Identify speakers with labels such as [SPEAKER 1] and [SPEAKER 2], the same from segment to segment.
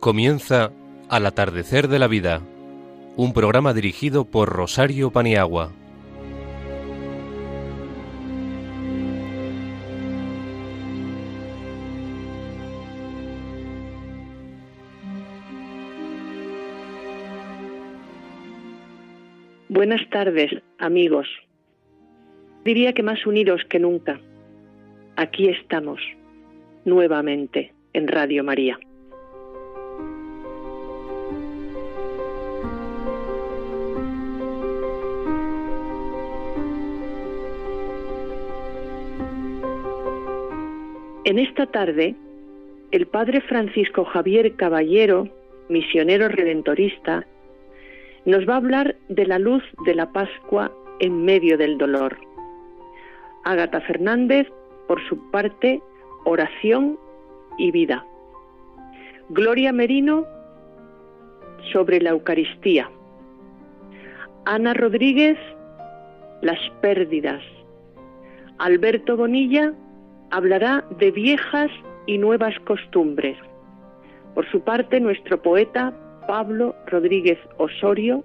[SPEAKER 1] Comienza Al atardecer de la vida, un programa dirigido por Rosario Paniagua.
[SPEAKER 2] Buenas tardes, amigos. Diría que más unidos que nunca. Aquí estamos, nuevamente, en Radio María. En esta tarde, el padre Francisco Javier Caballero, misionero redentorista, nos va a hablar de la luz de la Pascua en medio del dolor. Ágata Fernández, por su parte, oración y vida. Gloria Merino, sobre la Eucaristía. Ana Rodríguez, las pérdidas. Alberto Bonilla, hablará de viejas y nuevas costumbres. Por su parte, nuestro poeta Pablo Rodríguez Osorio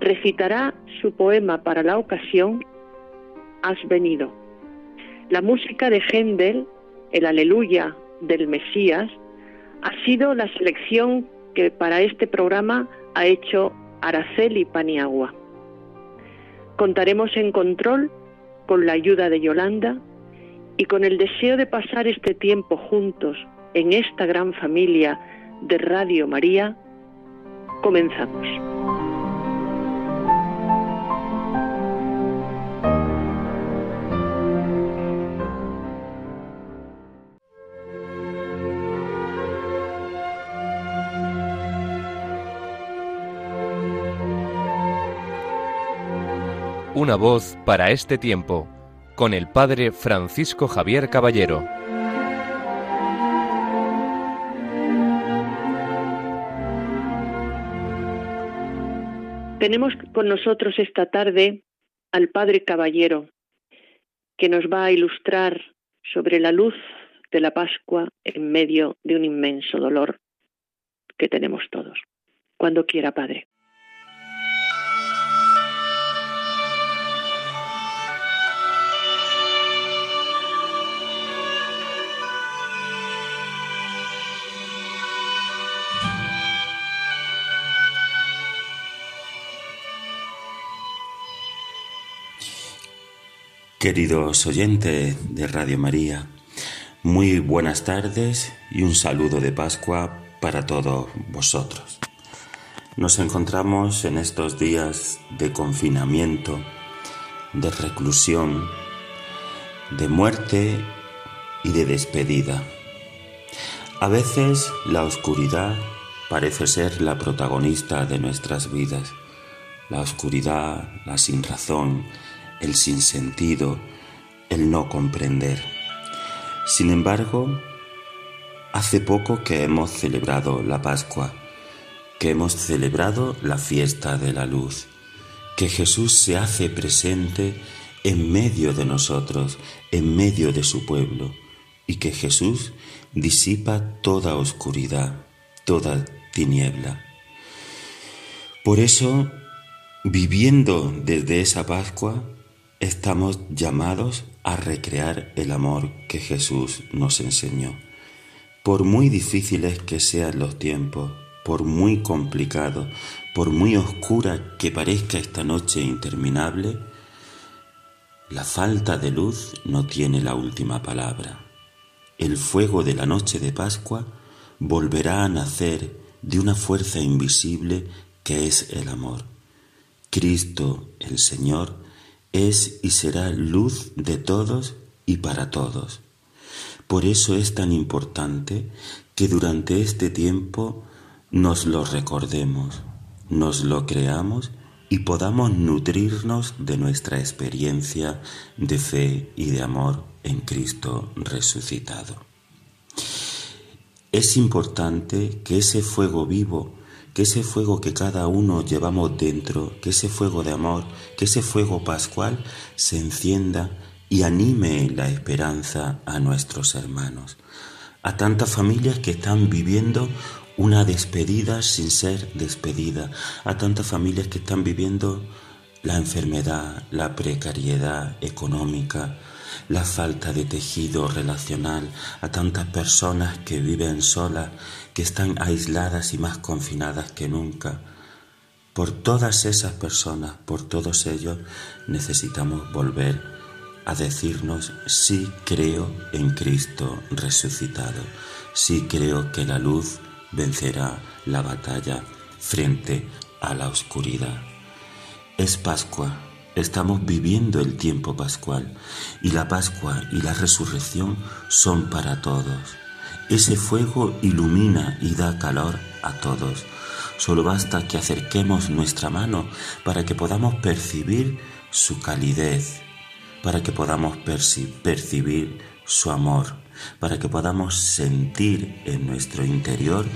[SPEAKER 2] recitará su poema para la ocasión, Has venido. La música de Händel, el Aleluya del Mesías, ha sido la selección que para este programa ha hecho Araceli Paniagua. Contaremos en control con la ayuda de Yolanda y con el deseo de pasar este tiempo juntos en esta gran familia de Radio María, comenzamos.
[SPEAKER 1] Una voz para este tiempo con el padre Francisco Javier Caballero.
[SPEAKER 2] Tenemos con nosotros esta tarde al padre Caballero, que nos va a ilustrar sobre la luz de la Pascua en medio de un inmenso dolor que tenemos todos. Cuando quiera, Padre.
[SPEAKER 3] Queridos oyentes de Radio María, muy buenas tardes y un saludo de Pascua para todos vosotros. Nos encontramos en estos días de confinamiento, de reclusión, de muerte y de despedida. A veces la oscuridad parece ser la protagonista de nuestras vidas. La oscuridad, la sinrazón, el sinsentido, el no comprender. Sin embargo, hace poco que hemos celebrado la Pascua, que hemos celebrado la fiesta de la luz, que Jesús se hace presente en medio de nosotros, en medio de su pueblo, y que Jesús disipa toda oscuridad, toda tiniebla. Por eso, viviendo desde esa Pascua, estamos llamados a recrear el amor que Jesús nos enseñó. Por muy difíciles que sean los tiempos, por muy complicado, por muy oscura que parezca esta noche interminable, la falta de luz no tiene la última palabra. El fuego de la noche de Pascua volverá a nacer de una fuerza invisible que es el amor. Cristo, el Señor, es y será luz de todos y para todos. Por eso es tan importante que durante este tiempo nos lo recordemos, nos lo creamos y podamos nutrirnos de nuestra experiencia de fe y de amor en Cristo resucitado. Es importante que ese fuego vivo que ese fuego que cada uno llevamos dentro, que ese fuego de amor, que ese fuego pascual se encienda y anime la esperanza a nuestros hermanos, a tantas familias que están viviendo una despedida sin ser despedida a tantas familias que están viviendo la enfermedad, la precariedad económica, la falta de tejido relacional, a tantas personas que viven solas, que están aisladas y más confinadas que nunca. Por todas esas personas, por todos ellos, necesitamos volver a decirnos sí creo en Cristo resucitado, sí creo que la luz vencerá la batalla frente a la oscuridad. Es Pascua, estamos viviendo el tiempo pascual y la Pascua y la resurrección son para todos. Ese fuego ilumina y da calor a todos. Solo basta que acerquemos nuestra mano para que podamos percibir su calidez, para que podamos percibir su amor para que podamos sentir en nuestro interior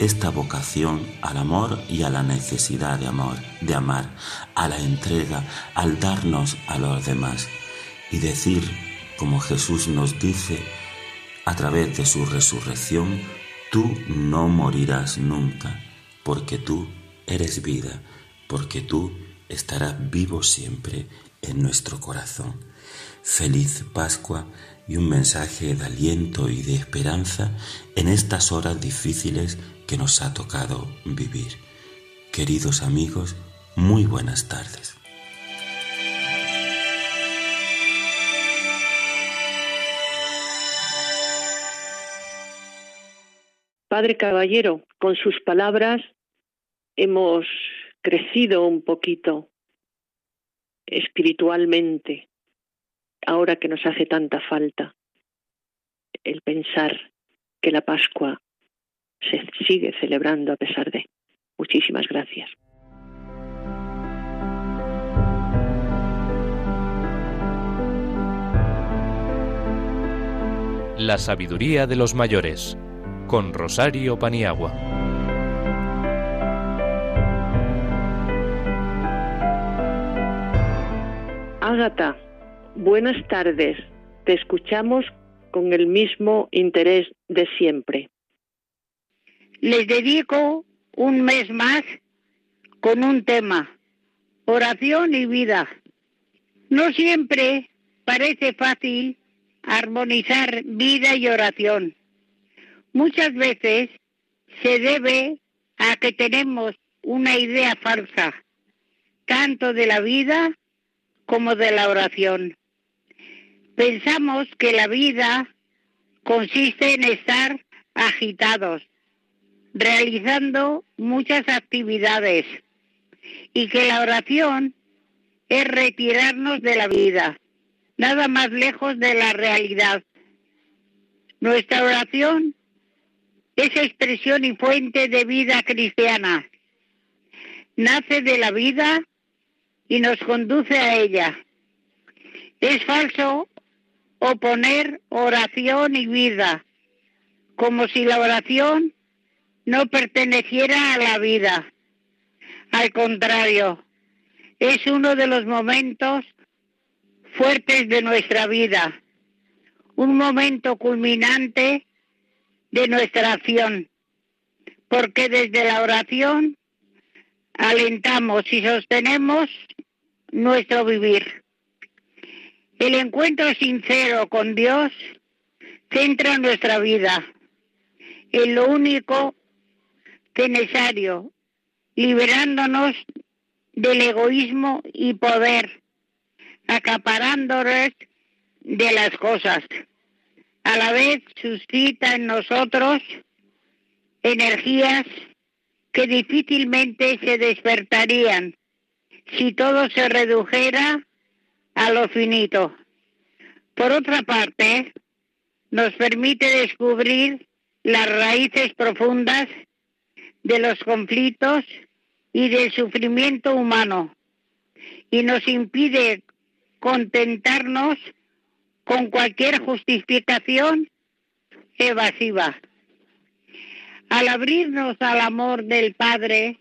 [SPEAKER 3] esta vocación al amor y a la necesidad de amor, de amar, a la entrega, al darnos a los demás y decir, como Jesús nos dice a través de su resurrección, tú no morirás nunca, porque tú eres vida, porque tú estarás vivo siempre en nuestro corazón. Feliz Pascua y un mensaje de aliento y de esperanza en estas horas difíciles que nos ha tocado vivir. Queridos amigos, muy buenas tardes.
[SPEAKER 2] Padre Caballero, con sus palabras hemos crecido un poquito espiritualmente ahora que nos hace tanta falta el pensar que la Pascua se sigue celebrando a pesar de. Muchísimas gracias.
[SPEAKER 1] La sabiduría de los mayores con Rosario Paniagua.
[SPEAKER 2] Ágata Buenas tardes. Te escuchamos con el mismo interés de siempre.
[SPEAKER 4] Les dedico un mes más con un tema, oración y vida. No siempre parece fácil armonizar vida y oración. Muchas veces se debe a que tenemos una idea falsa, tanto de la vida como de la oración. Pensamos que la vida consiste en estar agitados, realizando muchas actividades y que la oración es retirarnos de la vida, nada más lejos de la realidad. Nuestra oración es expresión y fuente de vida cristiana. Nace de la vida y nos conduce a ella. Es falso oponer oración y vida, como si la oración no perteneciera a la vida. Al contrario, es uno de los momentos fuertes de nuestra vida, un momento culminante de nuestra acción, porque desde la oración alentamos y sostenemos nuestro vivir. El encuentro sincero con Dios centra nuestra vida en lo único necesario, liberándonos del egoísmo y poder, acaparándonos de las cosas. A la vez suscita en nosotros energías que difícilmente se despertarían si todo se redujera a lo finito. Por otra parte, nos permite descubrir las raíces profundas de los conflictos y del sufrimiento humano y nos impide contentarnos con cualquier justificación evasiva. Al abrirnos al amor del Padre,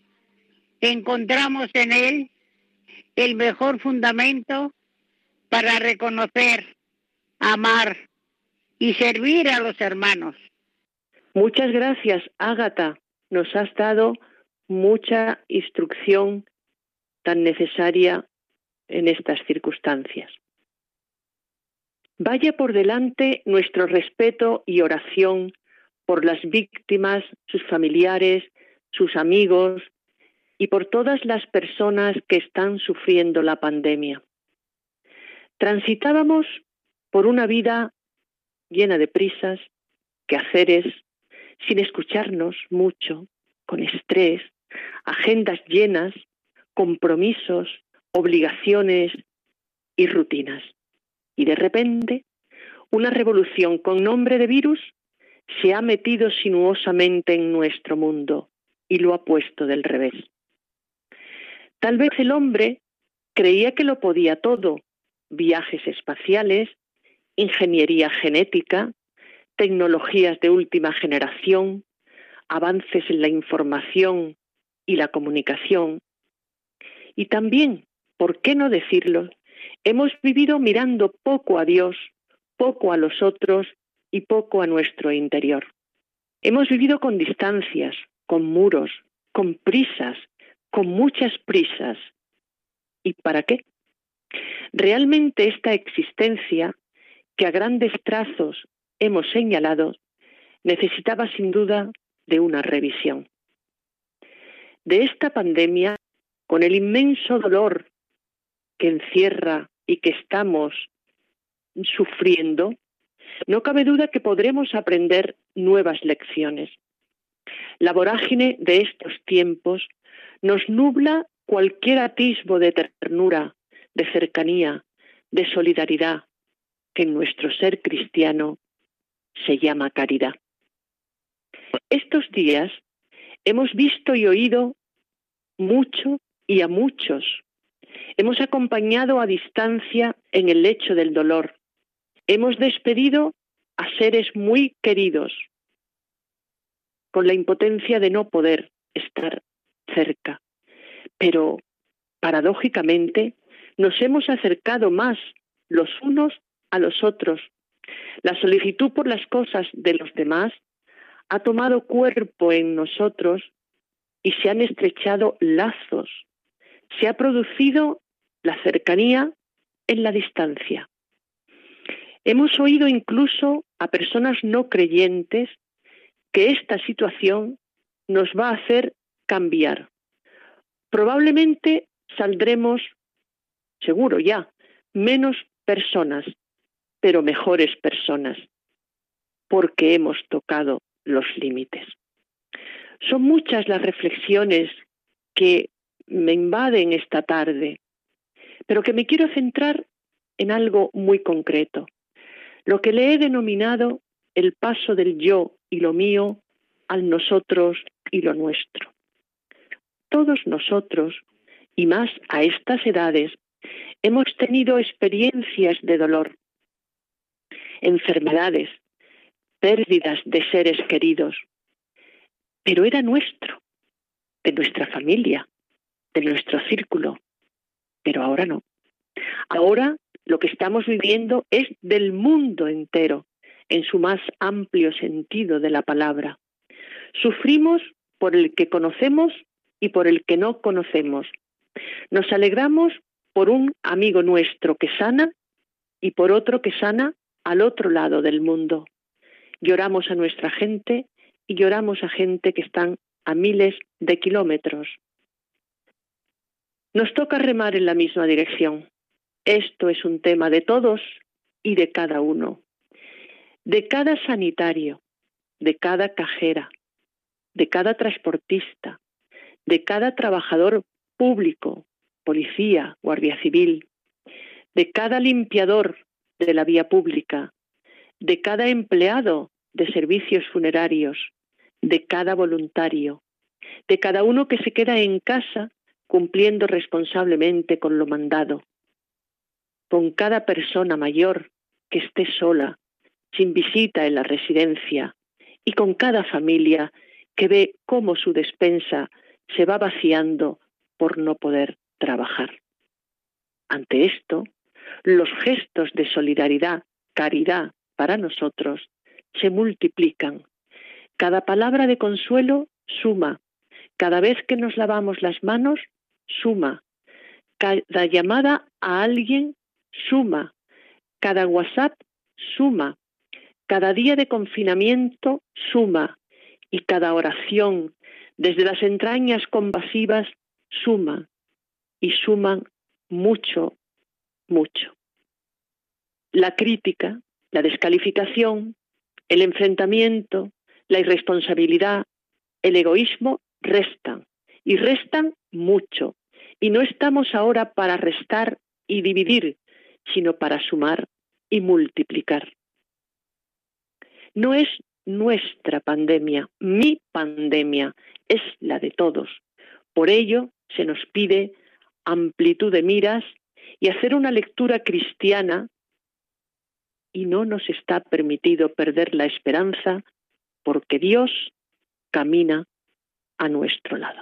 [SPEAKER 4] encontramos en Él el mejor fundamento para reconocer, amar y servir a los hermanos.
[SPEAKER 2] Muchas gracias, Ágata. Nos has dado mucha instrucción tan necesaria en estas circunstancias. Vaya por delante nuestro respeto y oración por las víctimas, sus familiares, sus amigos y por todas las personas que están sufriendo la pandemia. Transitábamos por una vida llena de prisas, quehaceres, sin escucharnos mucho, con estrés, agendas llenas, compromisos, obligaciones y rutinas. Y de repente, una revolución con nombre de virus se ha metido sinuosamente en nuestro mundo y lo ha puesto del revés. Tal vez el hombre creía que lo podía todo, viajes espaciales, ingeniería genética, tecnologías de última generación, avances en la información y la comunicación. Y también, ¿por qué no decirlo? Hemos vivido mirando poco a Dios, poco a los otros y poco a nuestro interior. Hemos vivido con distancias, con muros, con prisas, con muchas prisas. ¿Y para qué? Realmente esta existencia, que a grandes trazos hemos señalado, necesitaba sin duda de una revisión. De esta pandemia, con el inmenso dolor que encierra y que estamos sufriendo, no cabe duda que podremos aprender nuevas lecciones. La vorágine de estos tiempos nos nubla cualquier atisbo de ternura, de cercanía, de solidaridad, que en nuestro ser cristiano se llama caridad. Estos días hemos visto y oído mucho y a muchos. Hemos acompañado a distancia en el lecho del dolor. Hemos despedido a seres muy queridos con la impotencia de no poder estar cerca. Pero, paradójicamente, nos hemos acercado más los unos a los otros. La solicitud por las cosas de los demás ha tomado cuerpo en nosotros y se han estrechado lazos. Se ha producido la cercanía en la distancia. Hemos oído incluso a personas no creyentes que esta situación nos va a hacer cambiar. Probablemente saldremos, seguro ya, menos personas, pero mejores personas, porque hemos tocado los límites. Son muchas las reflexiones que me invaden esta tarde, pero que me quiero centrar en algo muy concreto, lo que le he denominado el paso del yo y lo mío al nosotros y lo nuestro. Todos nosotros, y más a estas edades, hemos tenido experiencias de dolor, enfermedades, pérdidas de seres queridos, pero era nuestro, de nuestra familia, de nuestro círculo, pero ahora no. Ahora lo que estamos viviendo es del mundo entero, en su más amplio sentido de la palabra. Sufrimos por el que conocemos y por el que no conocemos. Nos alegramos por un amigo nuestro que sana y por otro que sana al otro lado del mundo. Lloramos a nuestra gente y lloramos a gente que están a miles de kilómetros. Nos toca remar en la misma dirección. Esto es un tema de todos y de cada uno de cada sanitario, de cada cajera, de cada transportista, de cada trabajador público, policía, guardia civil, de cada limpiador de la vía pública, de cada empleado de servicios funerarios, de cada voluntario, de cada uno que se queda en casa cumpliendo responsablemente con lo mandado, con cada persona mayor que esté sola sin visita en la residencia y con cada familia que ve cómo su despensa se va vaciando por no poder trabajar. Ante esto, los gestos de solidaridad, caridad para nosotros se multiplican. Cada palabra de consuelo suma. Cada vez que nos lavamos las manos, suma. Cada llamada a alguien, suma. Cada WhatsApp, suma. Cada día de confinamiento, suma. Y cada oración, desde las entrañas compasivas, suma. Y suman mucho, mucho. La crítica, la descalificación, el enfrentamiento, la irresponsabilidad, el egoísmo restan y restan mucho. Y no estamos ahora para restar y dividir, sino para sumar y multiplicar. No es nuestra pandemia, mi pandemia, es la de todos. Por ello se nos pide amplitud de miras y hacer una lectura cristiana y no nos está permitido perder la esperanza porque Dios camina a nuestro lado.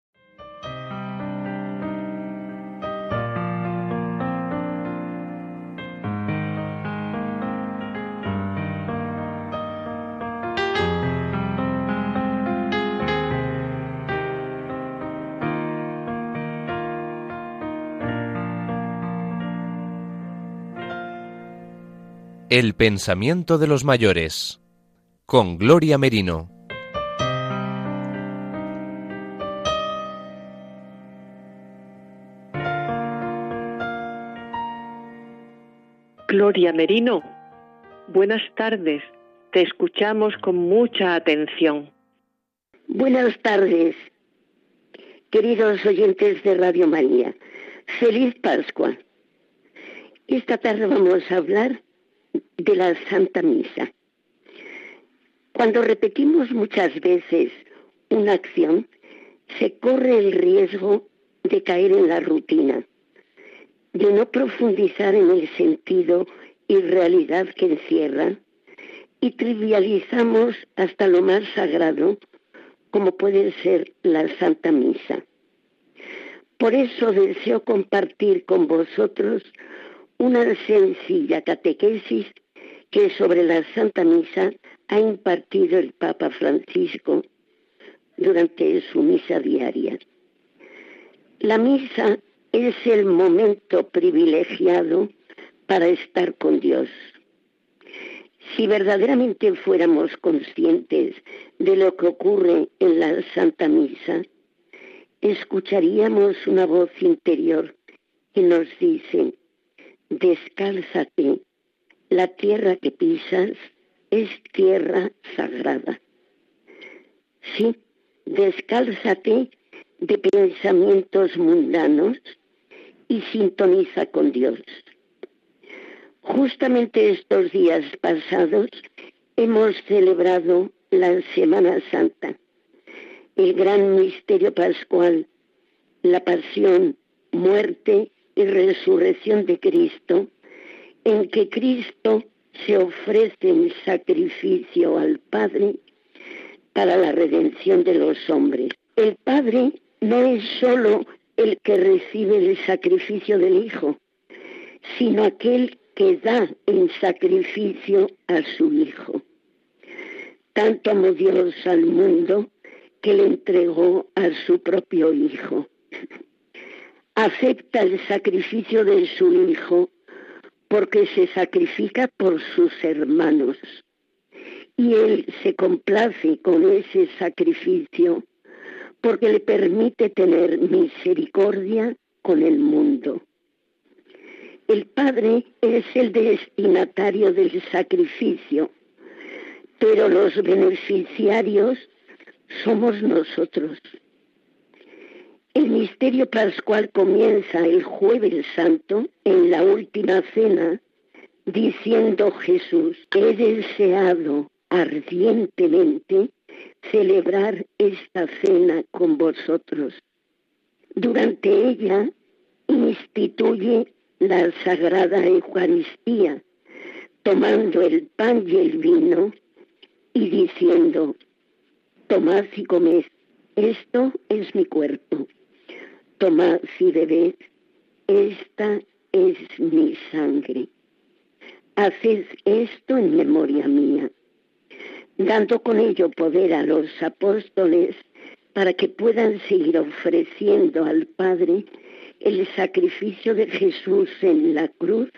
[SPEAKER 1] El pensamiento de los mayores con Gloria Merino.
[SPEAKER 2] Gloria Merino, buenas tardes. Te escuchamos con mucha atención.
[SPEAKER 5] Buenas tardes, queridos oyentes de Radio María. Feliz Pascua. Esta tarde vamos a hablar de la Santa Misa. Cuando repetimos muchas veces una acción, se corre el riesgo de caer en la rutina, de no profundizar en el sentido y realidad que encierra, y trivializamos hasta lo más sagrado, como puede ser la Santa Misa. Por eso deseo compartir con vosotros una sencilla catequesis que sobre la Santa Misa ha impartido el Papa Francisco durante su misa diaria. La misa es el momento privilegiado para estar con Dios. Si verdaderamente fuéramos conscientes de lo que ocurre en la Santa Misa, escucharíamos una voz interior que nos dice, descálzate, la tierra que pisas es tierra sagrada. Sí, descálzate de pensamientos mundanos y sintoniza con Dios. Justamente estos días pasados hemos celebrado la Semana Santa, el gran misterio pascual, la pasión, muerte y resurrección de Cristo, en que Cristo se ofrece en sacrificio al Padre para la redención de los hombres. El Padre no es solo el que recibe el sacrificio del Hijo, sino aquel que da en sacrificio a su Hijo. Tanto amó Dios al mundo que le entregó a su propio Hijo. Acepta el sacrificio de su Hijo porque se sacrifica por sus hermanos. Y Él se complace con ese sacrificio porque le permite tener misericordia con el mundo. El Padre es el destinatario del sacrificio, pero los beneficiarios somos nosotros. El misterio pascual comienza el jueves santo en la última cena diciendo Jesús, he deseado ardientemente celebrar esta cena con vosotros. Durante ella instituye la Sagrada Eucaristía, tomando el pan y el vino y diciendo, tomad y comed, esto es mi cuerpo, tomad y bebed, esta es mi sangre. Haced esto en memoria mía, dando con ello poder a los apóstoles para que puedan seguir ofreciendo al Padre el sacrificio de Jesús en la cruz,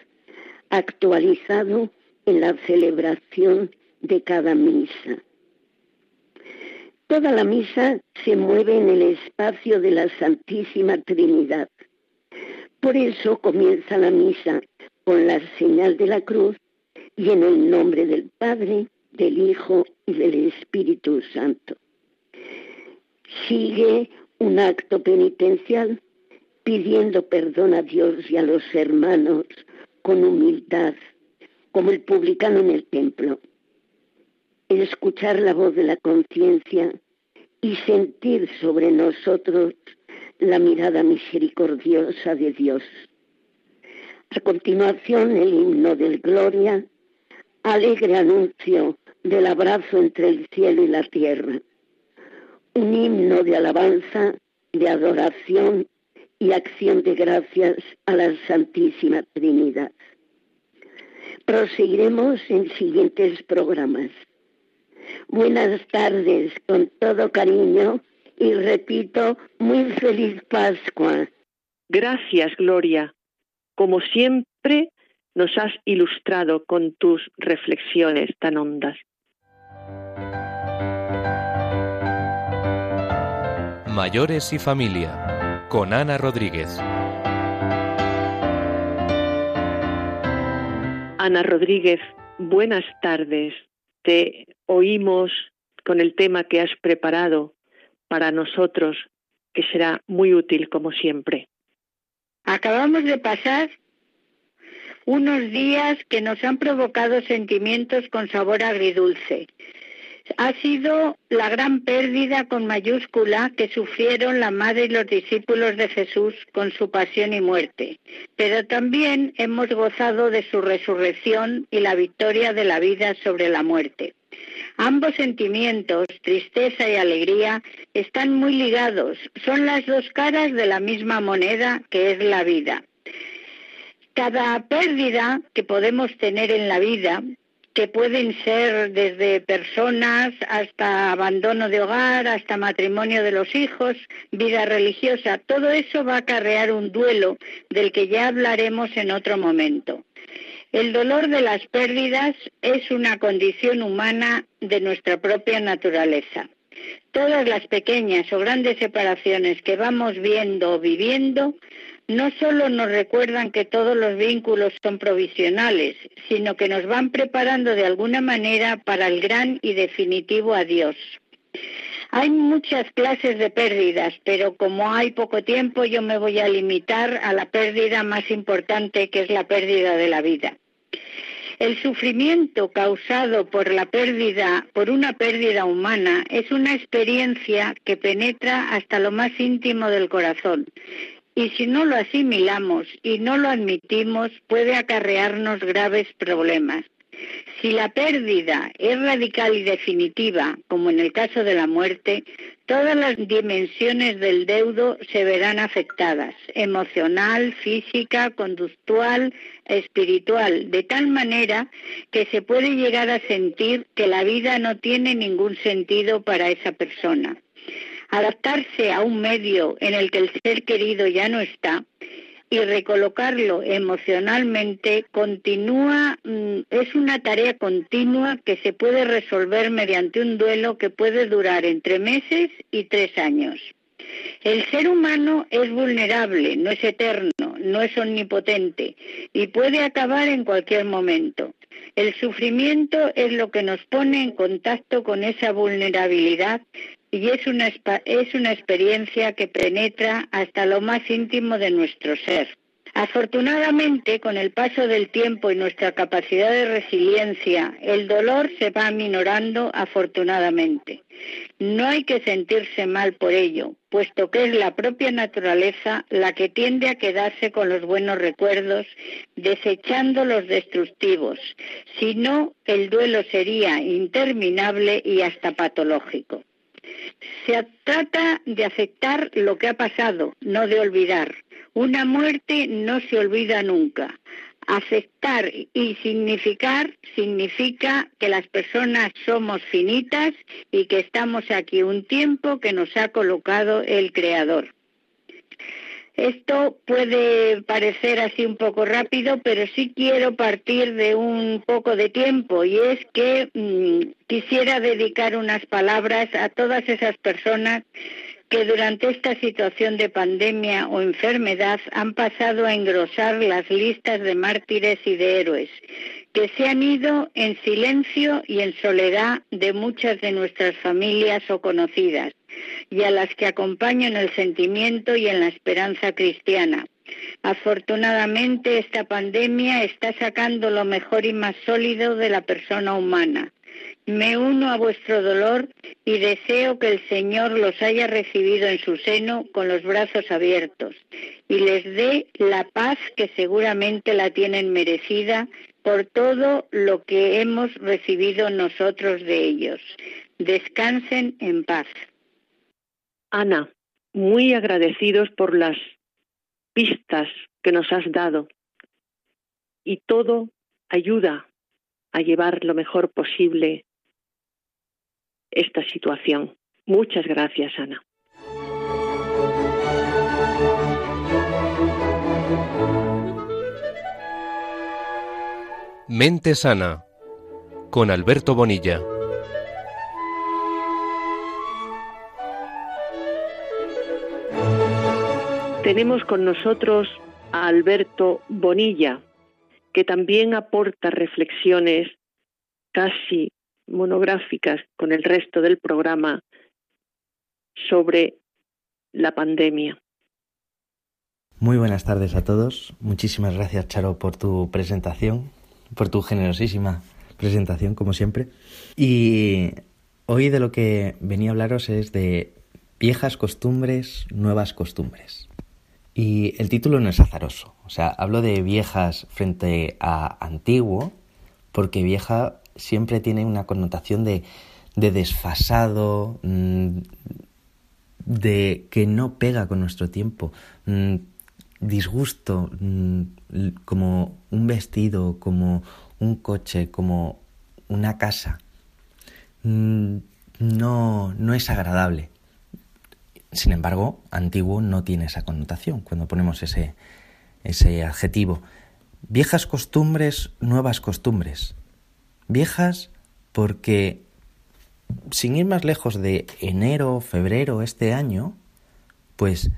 [SPEAKER 5] actualizado en la celebración de cada misa. Toda la misa se mueve en el espacio de la Santísima Trinidad. Por eso comienza la misa con la señal de la cruz y en el nombre del Padre, del Hijo y del Espíritu Santo. Sigue un acto penitencial pidiendo perdón a Dios y a los hermanos con humildad, como el publicano en el templo. Escuchar la voz de la conciencia y sentir sobre nosotros la mirada misericordiosa de Dios. A continuación, el himno del Gloria, alegre anuncio del abrazo entre el cielo y la tierra. Un himno de alabanza, de adoración y acción de gracias a la Santísima Trinidad. Proseguiremos en siguientes programas. Buenas tardes con todo cariño y repito, muy feliz Pascua.
[SPEAKER 2] Gracias, Gloria. Como siempre, nos has ilustrado con tus reflexiones tan hondas.
[SPEAKER 1] Mayores y familia con Ana Rodríguez.
[SPEAKER 2] Ana Rodríguez, buenas tardes. Te oímos con el tema que has preparado para nosotros, que será muy útil como siempre.
[SPEAKER 6] Acabamos de pasar unos días que nos han provocado sentimientos con sabor agridulce ha sido la gran pérdida con mayúscula que sufrieron la madre y los discípulos de Jesús con su pasión y muerte, pero también hemos gozado de su resurrección y la victoria de la vida sobre la muerte. Ambos sentimientos, tristeza y alegría, están muy ligados, son las dos caras de la misma moneda que es la vida. Cada pérdida que podemos tener en la vida que pueden ser desde personas hasta abandono de hogar, hasta matrimonio de los hijos, vida religiosa. Todo eso va a acarrear un duelo del que ya hablaremos en otro momento. El dolor de las pérdidas es una condición humana de nuestra propia naturaleza. Todas las pequeñas o grandes separaciones que vamos viendo o viviendo no solo nos recuerdan que todos los vínculos son provisionales, sino que nos van preparando de alguna manera para el gran y definitivo adiós. Hay muchas clases de pérdidas, pero como hay poco tiempo yo me voy a limitar a la pérdida más importante que es la pérdida de la vida. El sufrimiento causado por la pérdida, por una pérdida humana, es una experiencia que penetra hasta lo más íntimo del corazón y si no lo asimilamos y no lo admitimos puede acarrearnos graves problemas. Si la pérdida es radical y definitiva, como en el caso de la muerte, todas las dimensiones del deudo se verán afectadas, emocional, física, conductual, espiritual, de tal manera que se puede llegar a sentir que la vida no tiene ningún sentido para esa persona. Adaptarse a un medio en el que el ser querido ya no está y recolocarlo emocionalmente continúa, mm, es una tarea continua que se puede resolver mediante un duelo que puede durar entre meses y tres años. El ser humano es vulnerable, no es eterno, no es omnipotente y puede acabar en cualquier momento. El sufrimiento es lo que nos pone en contacto con esa vulnerabilidad y es una, es una experiencia que penetra hasta lo más íntimo de nuestro ser. Afortunadamente, con el paso del tiempo y nuestra capacidad de resiliencia, el dolor se va aminorando afortunadamente. No hay que sentirse mal por ello, puesto que es la propia naturaleza la que tiende a quedarse con los buenos recuerdos, desechando los destructivos. Si no, el duelo sería interminable y hasta patológico. Se trata de aceptar lo que ha pasado, no de olvidar. Una muerte no se olvida nunca. Aceptar y significar significa que las personas somos finitas y que estamos aquí un tiempo que nos ha colocado el Creador. Esto puede parecer así un poco rápido, pero sí quiero partir de un poco de tiempo y es que mm, quisiera dedicar unas palabras a todas esas personas que durante esta situación de pandemia o enfermedad han pasado a engrosar las listas de mártires y de héroes, que se han ido en silencio y en soledad de muchas de nuestras familias o conocidas, y a las que acompaño en el sentimiento y en la esperanza cristiana. Afortunadamente esta pandemia está sacando lo mejor y más sólido de la persona humana me uno a vuestro dolor y deseo que el Señor los haya recibido en su seno con los brazos abiertos y les dé la paz que seguramente la tienen merecida por todo lo que hemos recibido nosotros de ellos. Descansen en paz.
[SPEAKER 2] Ana, muy agradecidos por las pistas que nos has dado y todo ayuda a llevar lo mejor posible esta situación. Muchas gracias, Ana.
[SPEAKER 1] Mente Sana con Alberto Bonilla.
[SPEAKER 2] Tenemos con nosotros a Alberto Bonilla, que también aporta reflexiones casi monográficas con el resto del programa sobre la pandemia.
[SPEAKER 7] Muy buenas tardes a todos. Muchísimas gracias, Charo, por tu presentación, por tu generosísima presentación, como siempre. Y hoy de lo que venía a hablaros es de viejas costumbres, nuevas costumbres. Y el título no es azaroso. O sea, hablo de viejas frente a antiguo, porque vieja siempre tiene una connotación de, desfasado, mm, de que no pega con nuestro tiempo, mm, disgusto, mm, como un vestido, como un coche, como una casa. No, no es agradable. Sin embargo, antiguo no tiene esa connotación cuando ponemos ese, ese adjetivo. Viejas costumbres, nuevas costumbres. Viejas porque, sin ir más lejos de enero, febrero este año, pues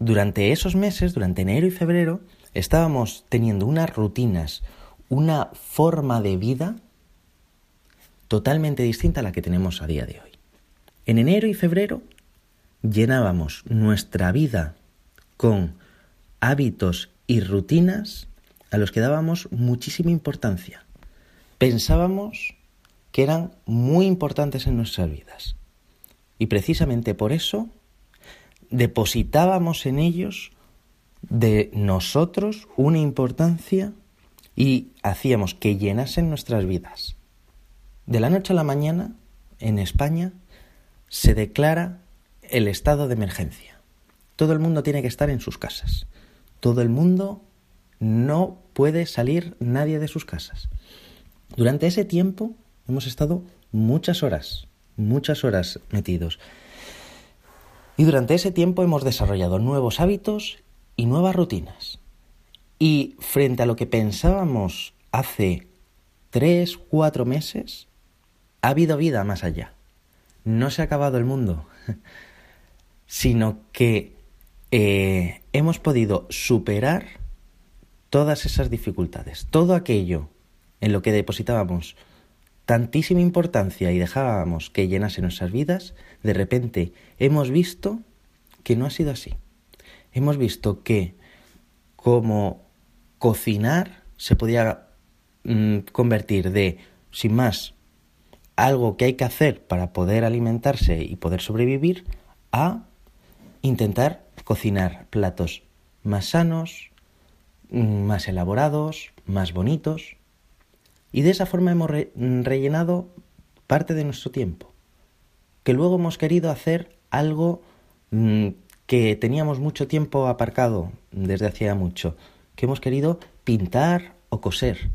[SPEAKER 7] durante esos meses, durante enero y febrero, estábamos teniendo unas rutinas, una forma de vida totalmente distinta a la que tenemos a día de hoy. En enero y febrero llenábamos nuestra vida con hábitos y rutinas a los que dábamos muchísima importancia pensábamos que eran muy importantes en nuestras vidas. Y precisamente por eso depositábamos en ellos de nosotros una importancia y hacíamos que llenasen nuestras vidas. De la noche a la mañana, en España, se declara el estado de emergencia. Todo el mundo tiene que estar en sus casas. Todo el mundo no puede salir nadie de sus casas. Durante ese tiempo hemos estado muchas horas, muchas horas metidos. Y durante ese tiempo hemos desarrollado nuevos hábitos y nuevas rutinas. Y frente a lo que pensábamos hace tres, cuatro meses, ha habido vida más allá. No se ha acabado el mundo, sino que eh, hemos podido superar todas esas dificultades, todo aquello en lo que depositábamos tantísima importancia y dejábamos que llenase nuestras vidas, de repente hemos visto que no ha sido así. Hemos visto que como cocinar se podía mm, convertir de, sin más, algo que hay que hacer para poder alimentarse y poder sobrevivir, a intentar cocinar platos más sanos, mm, más elaborados, más bonitos. Y de esa forma hemos rellenado parte de nuestro tiempo. Que luego hemos querido hacer algo mm, que teníamos mucho tiempo aparcado desde hacía mucho, que hemos querido pintar o coser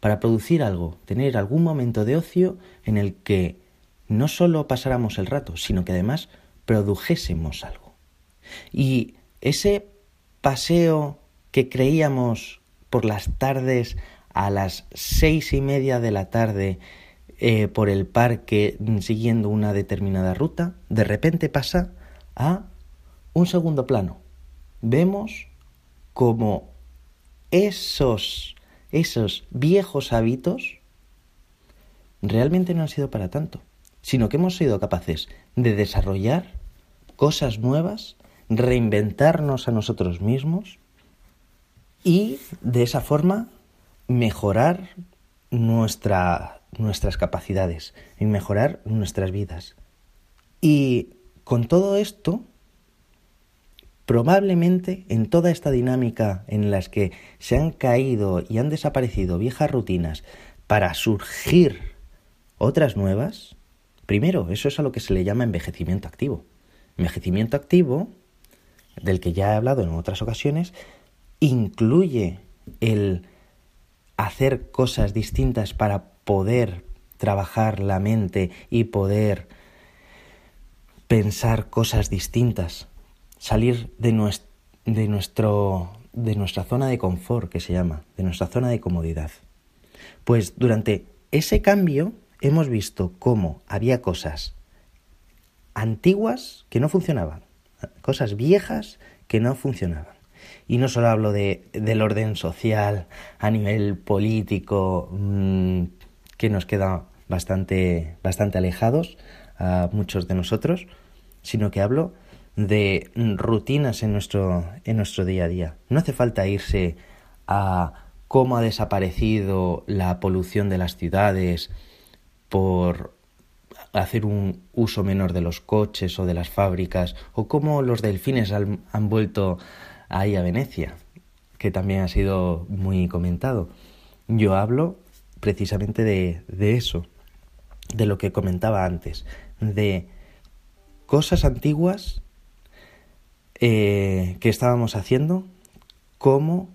[SPEAKER 7] para producir algo, tener algún momento de ocio en el que no solo pasáramos el rato, sino que además produjésemos algo. Y ese paseo que creíamos por las tardes a las seis y media de la tarde eh, por el parque siguiendo una determinada ruta, de repente pasa a un segundo plano. Vemos como esos, esos viejos hábitos realmente no han sido para tanto, sino que hemos sido capaces de desarrollar cosas nuevas, reinventarnos a nosotros mismos y de esa forma mejorar nuestra, nuestras capacidades y mejorar nuestras vidas. Y con todo esto Probablemente en toda esta dinámica en las que se han caído y han desaparecido viejas rutinas para surgir otras nuevas, primero, eso es a lo que se le llama envejecimiento activo. Envejecimiento activo, del que ya he hablado en otras ocasiones, incluye el hacer cosas distintas para poder trabajar la mente y poder pensar cosas distintas salir de, de, nuestro, de nuestra zona de confort, que se llama, de nuestra zona de comodidad. Pues durante ese cambio hemos visto cómo había cosas antiguas que no funcionaban, cosas viejas que no funcionaban. Y no solo hablo de, del orden social a nivel político, mm, que nos queda bastante, bastante alejados a muchos de nosotros, sino que hablo de rutinas en nuestro, en nuestro día a día. No hace falta irse a cómo ha desaparecido la polución de las ciudades por hacer un uso menor de los coches o de las fábricas, o cómo los delfines han, vuelto ahí a Venecia, que también ha sido muy comentado. Yo hablo precisamente de, de eso, de lo que comentaba antes, de cosas antiguas eh, que estábamos haciendo, cómo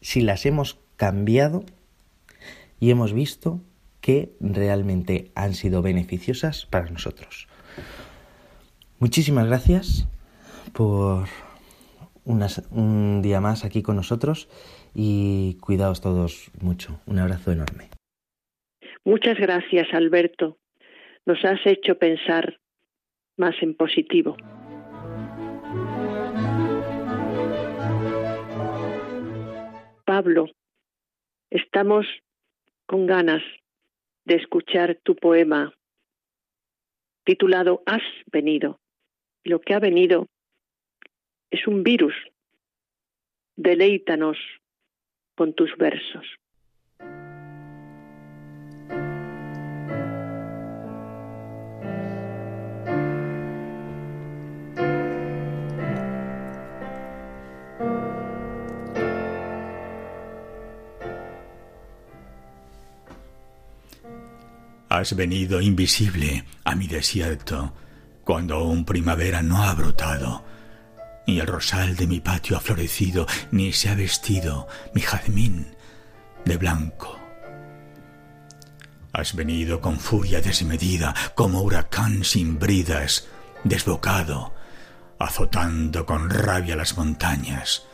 [SPEAKER 7] si las hemos cambiado y hemos visto que realmente han sido beneficiosas para nosotros. Muchísimas gracias por un día más aquí con nosotros y cuidaos todos mucho. Un abrazo enorme.
[SPEAKER 2] Muchas gracias, Alberto. Nos has hecho pensar más en positivo. Pablo, estamos con ganas de escuchar tu poema titulado Has venido. Lo que ha venido es un virus. Deleítanos con tus versos.
[SPEAKER 8] Has venido invisible a mi desierto, cuando aún primavera no ha brotado ni el rosal de mi patio ha florecido, ni se ha vestido mi jazmín de blanco. Has venido con furia desmedida, como huracán sin bridas, desbocado, azotando con rabia las montañas,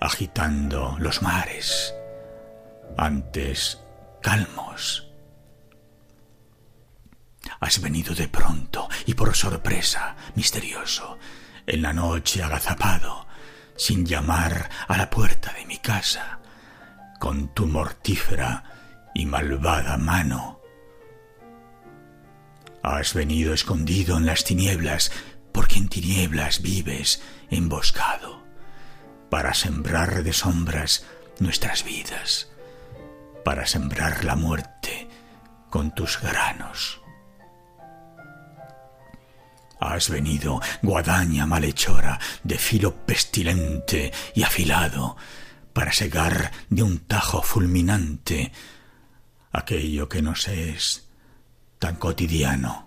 [SPEAKER 8] agitando los mares, antes calmos. Has venido de pronto y por sorpresa, misterioso, en la noche agazapado, sin llamar a la puerta de mi casa, con tu mortífera y malvada mano. Has venido escondido en las tinieblas, porque en tinieblas vives emboscado, para sembrar de sombras nuestras vidas, para sembrar la muerte con tus granos. Has venido, guadaña malhechora, de filo pestilente y afilado, para segar de un tajo fulminante aquello que nos es tan cotidiano.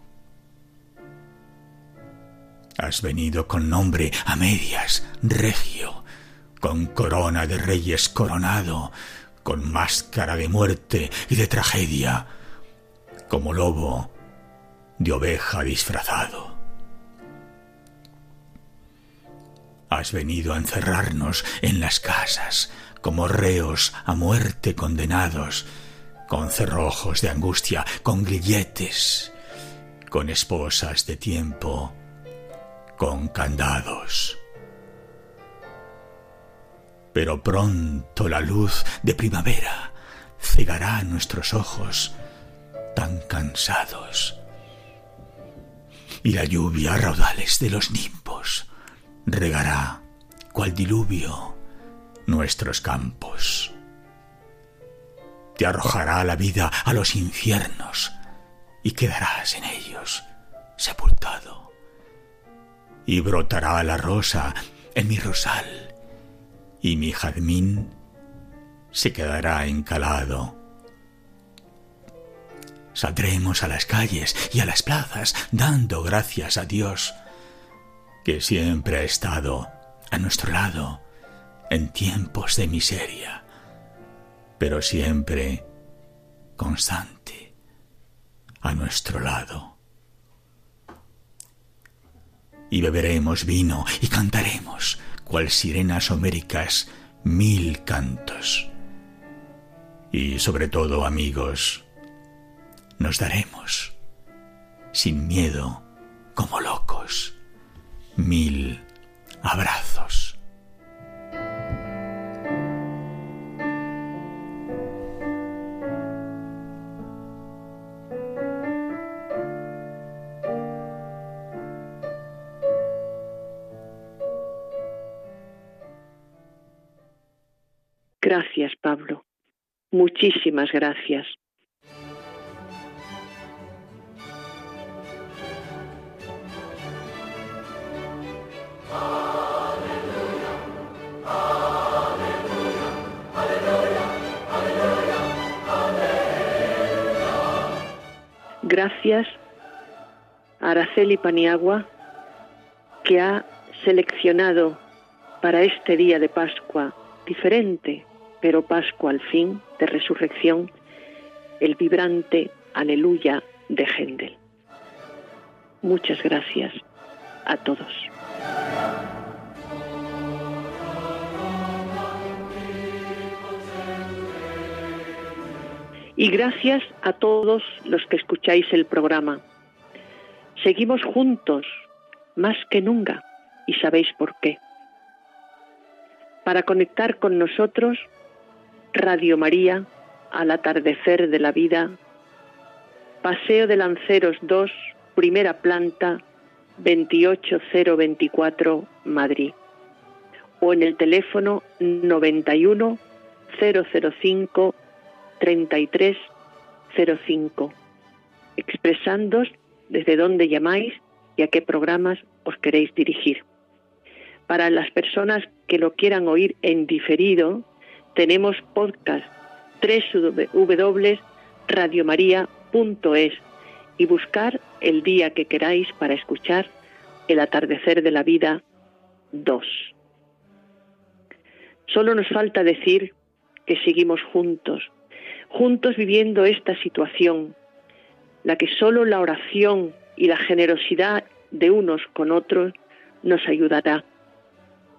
[SPEAKER 8] Has venido con nombre a medias, regio, con corona de reyes coronado, con máscara de muerte y de tragedia, como lobo de oveja disfrazado. Has venido a encerrarnos en las casas como reos a muerte condenados, con cerrojos de angustia, con grilletes, con esposas de tiempo, con candados. Pero pronto la luz de primavera cegará nuestros ojos tan cansados. Y la lluvia a raudales de los nimbos regará, cual diluvio, nuestros campos. Te arrojará la vida a los infiernos y quedarás en ellos sepultado. Y brotará la rosa en mi rosal y mi jazmín se quedará encalado. Saldremos a las calles y a las plazas dando gracias a Dios que siempre ha estado a nuestro lado en tiempos de miseria, pero siempre constante a nuestro lado. Y beberemos vino y cantaremos, cual sirenas homéricas, mil cantos. Y sobre todo, amigos, nos daremos, sin miedo, como locos mil abrazos.
[SPEAKER 2] Gracias, Pablo. Muchísimas gracias. Gracias a Araceli Paniagua, que ha seleccionado para este día de Pascua diferente, pero Pascua al fin, de resurrección, el vibrante Aleluya de Händel. Muchas gracias a todos. Y gracias a todos los que escucháis el programa. Seguimos juntos, más que nunca, y sabéis por qué. Para conectar con nosotros, Radio María, al atardecer de la vida, Paseo de Lanceros 2, primera planta, 28024, Madrid. O en el teléfono 91 005 3305, expresándos desde dónde llamáis y a qué programas os queréis dirigir. Para las personas que lo quieran oír en diferido, tenemos podcast www.radiomaria.es radiomaria.es y buscar el día que queráis para escuchar el atardecer de la vida 2. Solo nos falta decir que seguimos juntos, juntos viviendo esta situación, la que solo la oración y la generosidad de unos con otros nos ayudará.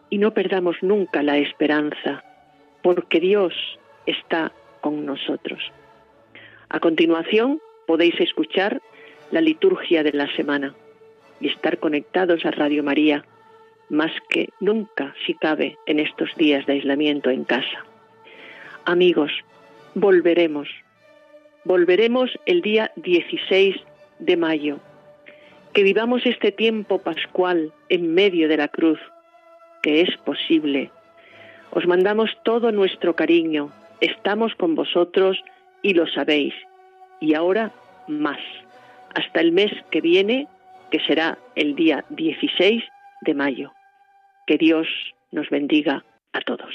[SPEAKER 2] Y no perdamos nunca la esperanza, porque Dios está con nosotros. A continuación podéis escuchar la liturgia de la semana y estar conectados a Radio María, más que nunca si cabe en estos días de aislamiento en casa. Amigos, volveremos. Volveremos el día 16 de mayo. Que vivamos este tiempo pascual en medio de la cruz, que es posible. Os mandamos todo nuestro cariño, estamos con vosotros y lo sabéis. Y ahora más. Hasta el mes que viene, que será el día 16 de mayo. Que Dios nos bendiga a todos.